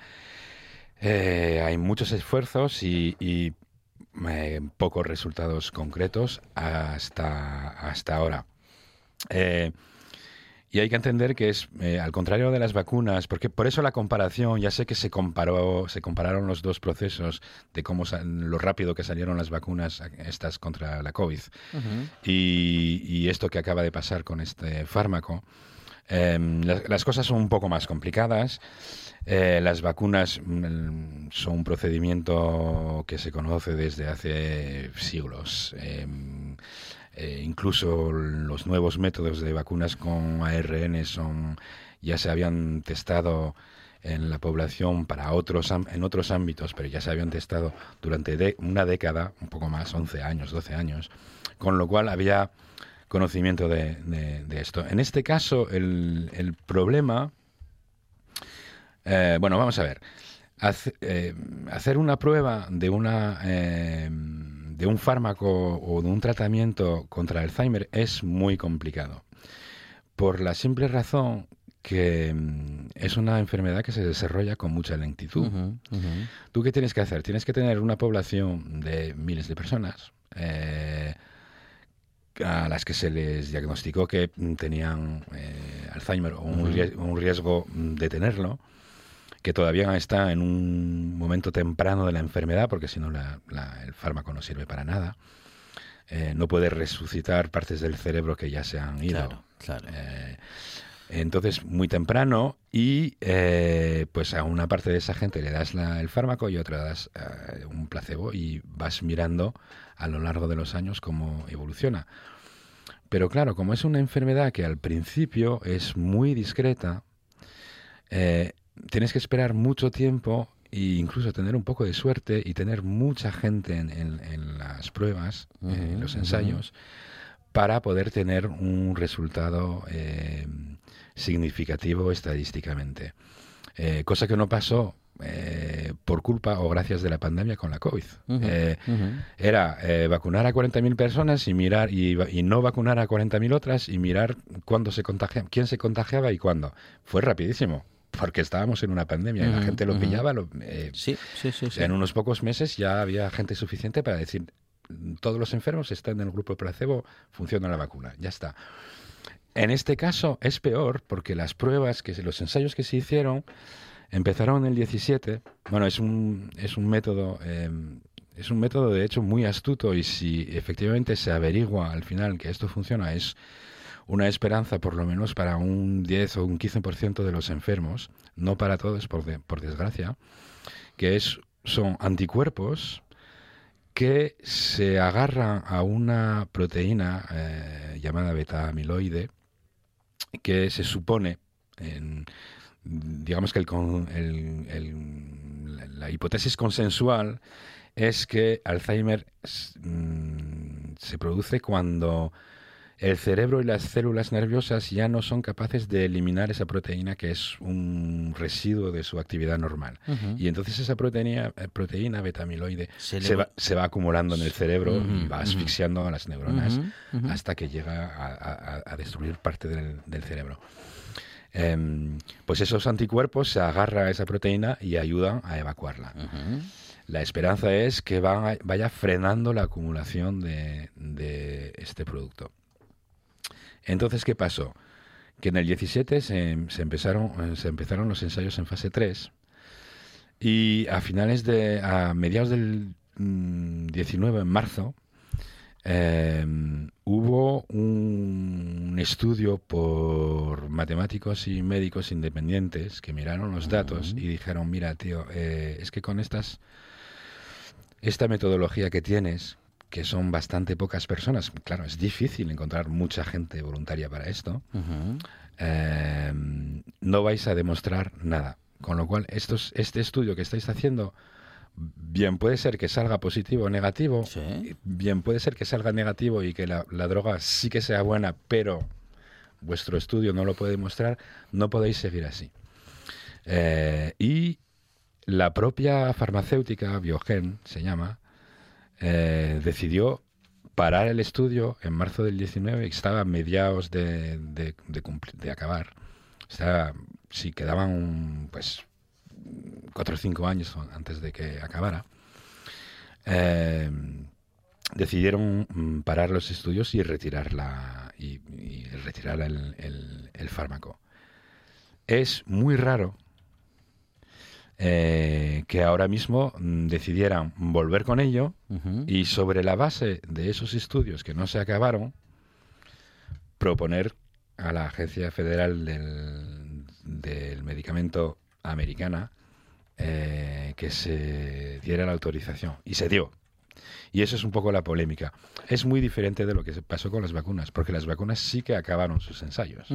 eh, hay muchos esfuerzos y, pocos resultados concretos hasta, hasta ahora. Y hay que entender que es, eh, al contrario de las vacunas, porque por eso la comparación, ya sé que se comparó, se compararon los dos procesos de cómo lo rápido que salieron las vacunas estas contra la COVID y, esto que acaba de pasar con este fármaco. Em, las, cosas son un poco más complicadas. Eh, las vacunas mm, son un procedimiento que se conoce desde hace siglos. Em, eh, incluso los nuevos métodos de vacunas con ARN son ya se habían testado en la población para otros en otros ámbitos, pero ya se habían testado durante una década, un poco más, 11 años, 12 años, con lo cual había conocimiento de, esto. En este caso, el, problema, eh, bueno, vamos a ver, eh, hacer una prueba de una de un fármaco o de un tratamiento contra Alzheimer es muy complicado. Por la simple razón que mm, es una enfermedad que se desarrolla con mucha lentitud. ¿Tú qué tienes que hacer? Tienes que tener una población de miles de personas eh, a las que se les diagnosticó que tenían eh, Alzheimer o un, riesgo de tenerlo que todavía está en un momento temprano de la enfermedad, porque si no el fármaco no sirve para nada. Eh, no puede resucitar partes del cerebro que ya se han ido. Eh, entonces, muy temprano y eh, pues a una parte de esa gente le das el fármaco y otra das un placebo y vas mirando a lo largo de los años cómo evoluciona. Pero claro, como es una enfermedad que al principio es muy discreta, tienes que esperar mucho tiempo e incluso tener un poco de suerte y tener mucha gente en, las pruebas, en los ensayos, para poder tener un resultado eh, significativo estadísticamente. Eh, cosa que no pasó eh, por culpa o gracias de la pandemia con la COVID. Era vacunar a 40.000 personas y mirar y, y, no vacunar a 40.000 otras y mirar cuándo se contagia, quién se contagiaba y cuándo. Fue rapidísimo porque estábamos en una pandemia y la gente lo pillaba. Eh, sí, sí, sí, En unos pocos meses ya había gente suficiente para decir, todos los enfermos están en el grupo placebo, funciona la vacuna, ya está. En este caso es peor porque las pruebas, que los ensayos que se hicieron empezaron en el 17. Bueno, es un, es un método... Em, es un método de hecho muy astuto y si efectivamente se averigua al final que esto funciona es una esperanza por lo menos para un 10 o un 15% de los enfermos, no para todos por, desgracia, que es, son anticuerpos que se agarran a una proteína eh, llamada beta-amiloide que se supone, en, digamos que la hipótesis consensual es que Alzheimer mm, se produce cuando el cerebro y las células nerviosas ya no son capaces de eliminar esa proteína que es un residuo de su actividad normal. Y entonces esa proteína, eh, proteína beta-amiloide se, va, se, va, acumulando en el cerebro y va asfixiando a las neuronas hasta que llega a, destruir parte del, cerebro. Em, pues esos anticuerpos se agarran a esa proteína y ayudan a evacuarla. La esperanza es que vaya frenando la acumulación de, este producto. Entonces, ¿qué pasó? Que en el 17 se, empezaron, se empezaron los ensayos en fase 3 y a finales de, a mediados del 19, mm, en marzo, em, hubo un estudio por matemáticos y médicos independientes que miraron los datos y dijeron, mira, tío, eh, es que con estas esta metodología que tienes, que son bastante pocas personas, claro, es difícil encontrar mucha gente voluntaria para esto, eh, no vais a demostrar nada. Con lo cual, estos, este estudio que estáis haciendo, bien puede ser que salga positivo o negativo, bien puede ser que salga negativo y que la, droga sí que sea buena, pero vuestro estudio no lo puede demostrar, no podéis seguir así. Eh, y la propia farmacéutica, Biogen se llama, eh, decidió parar el estudio en marzo del 19 y estaba a mediados de, de, acabar. Estaba, sí, quedaban pues cuatro o cinco años antes de que acabara. Eh, decidieron mm, parar los estudios y retirar, y, retirar el fármaco. Es muy raro eh, que ahora mismo mm, decidieran volver con ello y sobre la base de esos estudios que no se acabaron, proponer a la Agencia Federal del, Medicamento Americana eh, que se diera la autorización. Y se dio. Y eso es un poco la polémica. Es muy diferente de lo que pasó con las vacunas, porque las vacunas sí que acabaron sus ensayos.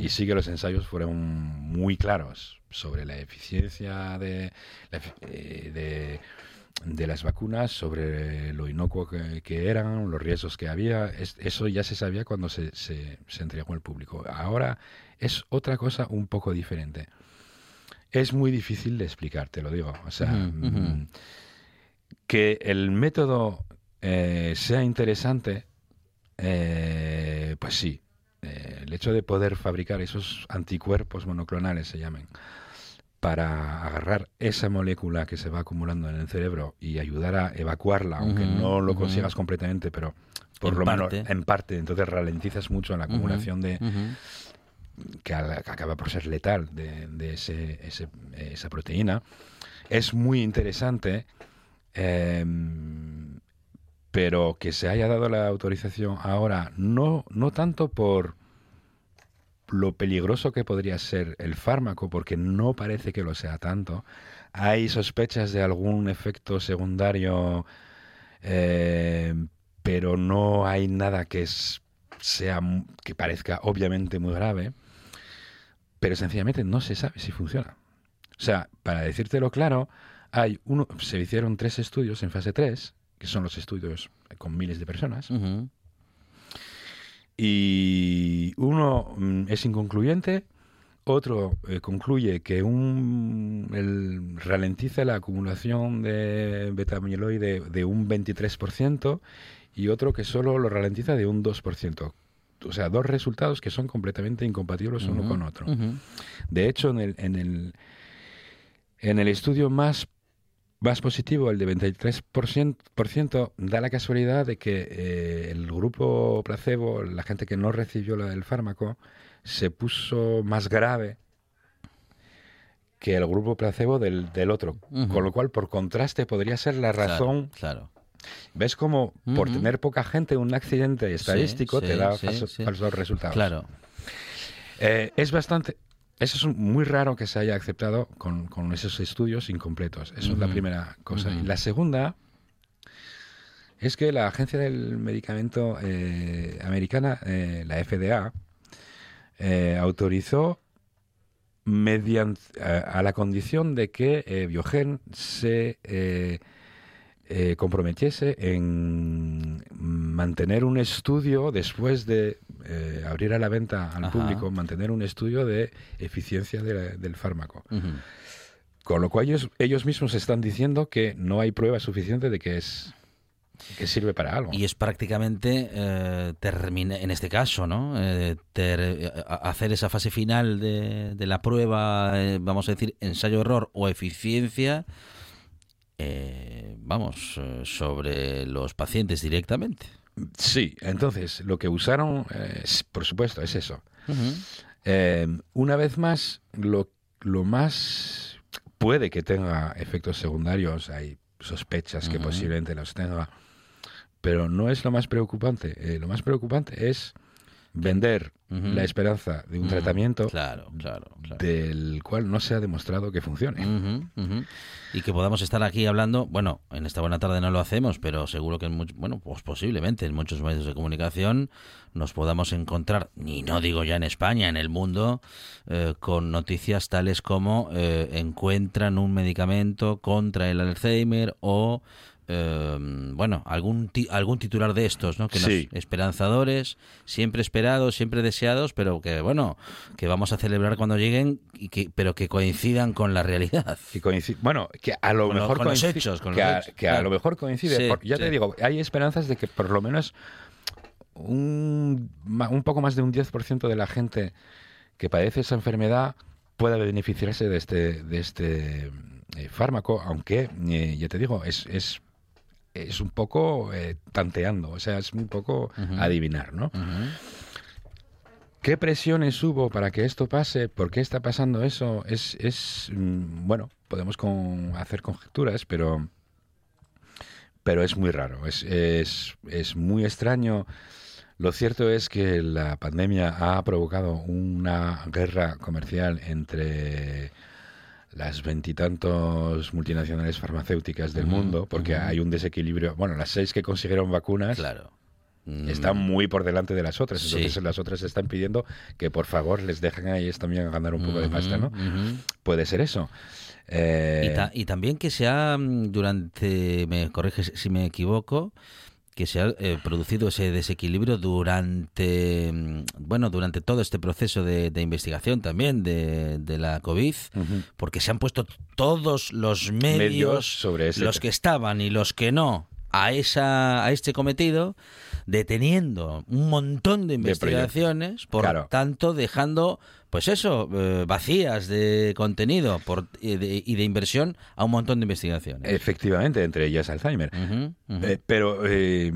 Y sí que los ensayos fueron muy claros sobre la eficiencia de, eh, de, las vacunas, sobre lo inocuo que, eran, los riesgos que había. eso ya se sabía cuando se, se, entregó al público. Ahora es otra cosa un poco diferente. Es muy difícil de explicar, te lo digo. O sea, mm, que el método eh, sea interesante, eh, pues sí, el hecho de poder fabricar esos anticuerpos monoclonales, se llamen, para agarrar esa molécula que se va acumulando en el cerebro y ayudar a evacuarla, aunque no lo consigas completamente, pero por lo menos en parte, entonces ralentizas mucho en la acumulación de... Que, acaba por ser letal de, ese, esa proteína, es muy interesante. Em, pero que se haya dado la autorización ahora, no, no tanto por lo peligroso que podría ser el fármaco, porque no parece que lo sea tanto. Hay sospechas de algún efecto secundario, eh, pero no hay nada que sea que parezca obviamente muy grave. Pero sencillamente no se sabe si funciona. O sea, para decírtelo claro, hay uno, se hicieron tres estudios en fase 3 que son los estudios con miles de personas. Y uno mm, es inconcluyente, otro eh, concluye que un, el, ralentiza la acumulación de beta-amiloide de un 23% y otro que solo lo ralentiza de un 2%. O sea, dos resultados que son completamente incompatibles uno con otro. De hecho, en el, en el, en el estudio más más positivo, el de 23%, da la casualidad de que eh, el grupo placebo, la gente que no recibió la del fármaco, se puso más grave que el grupo placebo del, del otro. Con lo cual, por contraste, podría ser la razón. Claro. ¿Ves cómo por tener poca gente un accidente estadístico te da falsos resultados? Claro. Eh, es bastante... Eso es muy raro que se haya aceptado con, esos estudios incompletos. Eso es la primera cosa. Y la segunda es que la Agencia del Medicamento eh, Americana, eh, la FDA, eh, autorizó mediante, a, la condición de que Biogen se comprometiese en mantener un estudio después de abrir a la venta al público, mantener un estudio de eficiencia del fármaco. Con lo cual ellos, ellos mismos están diciendo que no hay prueba suficiente de que es que sirve para algo. Y es prácticamente eh, en este caso, ¿no? Eh, eh, hacer esa fase final de, de la prueba, vamos a decir, ensayo-error o eficiencia, vamos, sobre los pacientes directamente. Sí, entonces lo que usaron, por supuesto, es eso. una vez más, lo, lo más puede que tenga efectos secundarios, hay sospechas que posiblemente los tenga pero no es lo más preocupante. Eh, lo más preocupante es vender la esperanza de un tratamiento claro, claro, del cual no se ha demostrado que funcione. Y que podamos estar aquí hablando, bueno, en esta buena tarde no lo hacemos, pero seguro que en bueno, pues posiblemente en muchos medios de comunicación nos podamos encontrar, ni no digo ya en España, en el mundo, eh, con noticias tales como eh, encuentran un medicamento contra el Alzheimer o Em, bueno, algún algún titular de estos, ¿no? Que nos, esperanzadores, siempre esperados, siempre deseados, pero que bueno, que vamos a celebrar cuando lleguen y que pero que coincidan con la realidad. bueno, que a lo mejor con hechos, que, a, lo mejor coincide, ya te digo, hay esperanzas de que por lo menos un, un poco más de un 10% de la gente que padece esa enfermedad pueda beneficiarse de este de este eh, fármaco, aunque eh, ya te digo, es, es es un poco eh, tanteando, o sea, es un poco adivinar, ¿no? ¿Qué presiones hubo para que esto pase? ¿Por qué está pasando eso? Es, es mm, bueno, podemos hacer conjeturas, pero, pero es muy raro, es, es, es muy extraño. Lo cierto es que la pandemia ha provocado una guerra comercial entre las veintitantos multinacionales farmacéuticas del mundo, porque hay un desequilibrio. Bueno, las seis que consiguieron vacunas claro. están muy por delante de las otras. Entonces las otras están pidiendo que por favor les dejen a ellas también ganar un poco de pasta, ¿no? Puede ser eso. Eh, y, también que sea mm, durante, me corriges si me equivoco, que se ha eh, producido ese desequilibrio durante mm, bueno durante todo este proceso de, investigación también de, la COVID porque se han puesto todos los medios, sobre los que estaban y los que no a esa a este cometido deteniendo un montón de investigaciones por tanto dejando pues eso, eh, vacías de contenido por, y, de, inversión a un montón de investigaciones. Efectivamente, entre ellas Alzheimer. Eh, pero eh,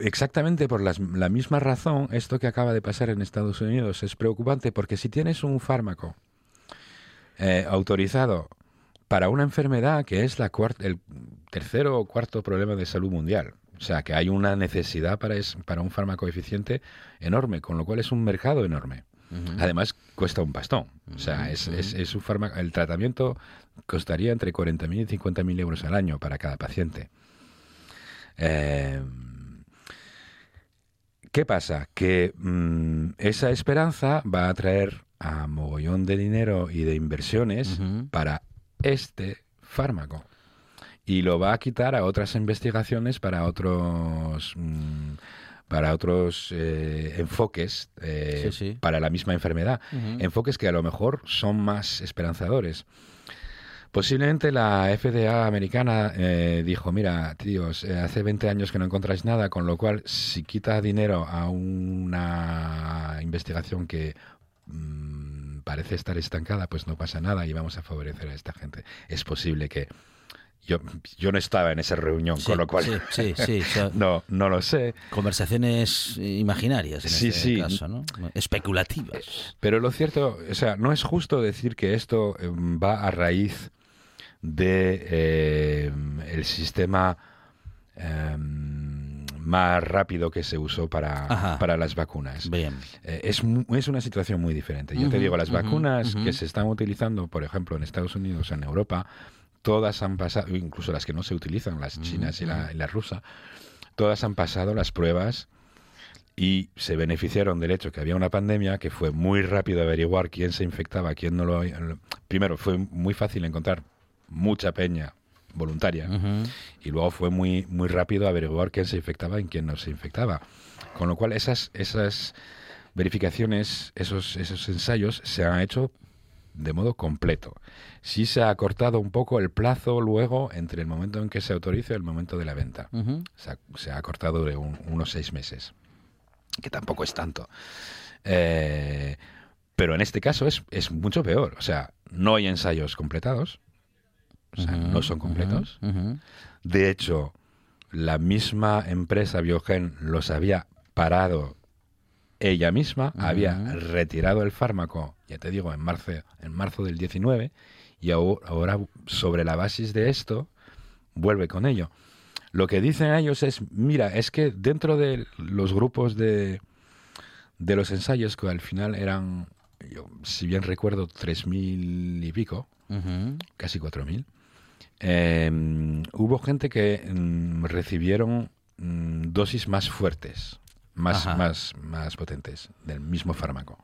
exactamente por la misma razón, esto que acaba de pasar en Estados Unidos es preocupante porque si tienes un fármaco autorizado para una enfermedad que es la el tercero o cuarto problema de salud mundial, o sea, que hay una necesidad para, para un fármaco eficiente enorme, con lo cual es un mercado enorme. Además, cuesta un pastón. O sea, es, es, un fármaco. El tratamiento costaría entre 40.000 y 50.000 euros al año para cada paciente. Eh, ¿Qué pasa? Que mm, esa esperanza va a traer a mogollón de dinero y de inversiones para este fármaco. Y lo va a quitar a otras investigaciones para otros. Mm, para otros eh, enfoques eh, para la misma enfermedad. Enfoques que a lo mejor son más esperanzadores. Posiblemente la FDA americana eh, dijo, mira, tíos, hace 20 años que no encontráis nada, con lo cual si quita dinero a una investigación que mm, parece estar estancada, pues no pasa nada y vamos a favorecer a esta gente. Es posible que yo, yo no estaba en esa reunión, con lo cual sí, sí, no, no lo sé. Conversaciones imaginarias en este caso, ¿no? Especulativas. Eh, pero lo cierto, o sea, no es justo decir que esto em, va a raíz de em, el sistema em, más rápido que se usó para, para las vacunas. Bien. Eh, es, es una situación muy diferente. Yo te digo, las vacunas que se están utilizando, por ejemplo, en Estados Unidos, en Europa, todas han pasado, incluso las que no se utilizan, las chinas y, la, y la rusa, todas han pasado las pruebas y se beneficiaron del hecho que había una pandemia que fue muy rápido averiguar quién se infectaba, quién no lo... Primero, fue muy fácil encontrar mucha peña voluntaria y luego fue muy, muy rápido averiguar quién se infectaba y quién no se infectaba. Con lo cual esas, esas verificaciones, esos, esos ensayos se han hecho de modo completo. Sí se ha acortado un poco el plazo luego entre el momento en que se autoriza y el momento de la venta. se, ha, acortado de unos seis meses que tampoco es tanto. Eh, pero en este caso es, es, mucho peor. O sea, no hay ensayos completados. O sea, no son completos. De hecho, la misma empresa Biogen los había parado ella misma, había retirado el fármaco, ya te digo, en marzo, en marzo del 19, y ahora, sobre la base de esto, vuelve con ello. Lo que dicen ellos es, mira, es que dentro de los grupos de, de los ensayos, que al final eran, yo, si bien recuerdo, 3.000 y pico, casi 4.000, em, hubo gente que mm, recibieron mm, dosis más fuertes, más, más, más potentes del mismo fármaco.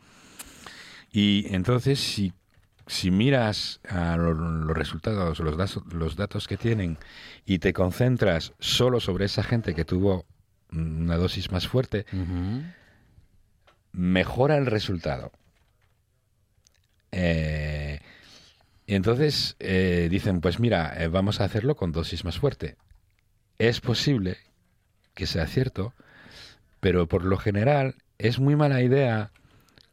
Y entonces, si si miras a los resultados, los, datos, los datos que tienen y te concentras solo sobre esa gente que tuvo una dosis más fuerte, mejora el resultado. Eh, entonces eh, dicen, pues mira, eh, vamos a hacerlo con dosis más fuerte. Es posible que sea cierto, pero por lo general es muy mala idea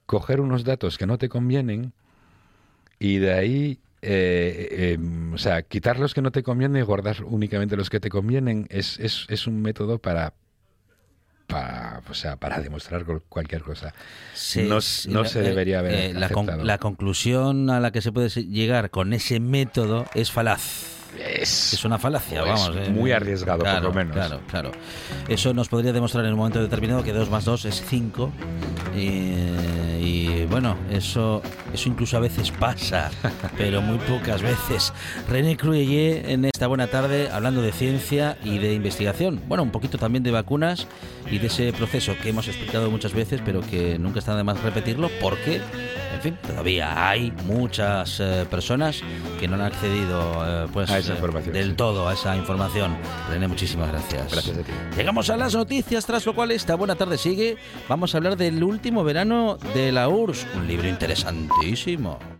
coger unos datos que no te convienen y de ahí, eh, em, o sea, quitar los que no te convienen y guardar únicamente los que te convienen es, es, es un método para, para, o sea, para demostrar cualquier cosa. no, no se debería haber eh, la, la conclusión a la que se puede llegar con ese método es falaz. Es, una falacia, vamos. Es muy arriesgado, por lo menos. Claro, claro. Eso nos podría demostrar en un momento determinado que 2 más 2 es 5. Y, bueno, eso, eso incluso a veces pasa, pero muy pocas veces. René Cruelle en esta buena tarde hablando de ciencia y de investigación. Bueno, un poquito también de vacunas y de ese proceso que hemos explicado muchas veces, pero que nunca está de más repetirlo, porque en fin, todavía hay muchas eh, personas que no han accedido eh, pues, a esa información, del todo a esa información. René, muchísimas gracias. Gracias a ti. Llegamos a las noticias, tras lo cual esta buena tarde sigue. Vamos a hablar del último verano de la URSS, un libro interesantísimo.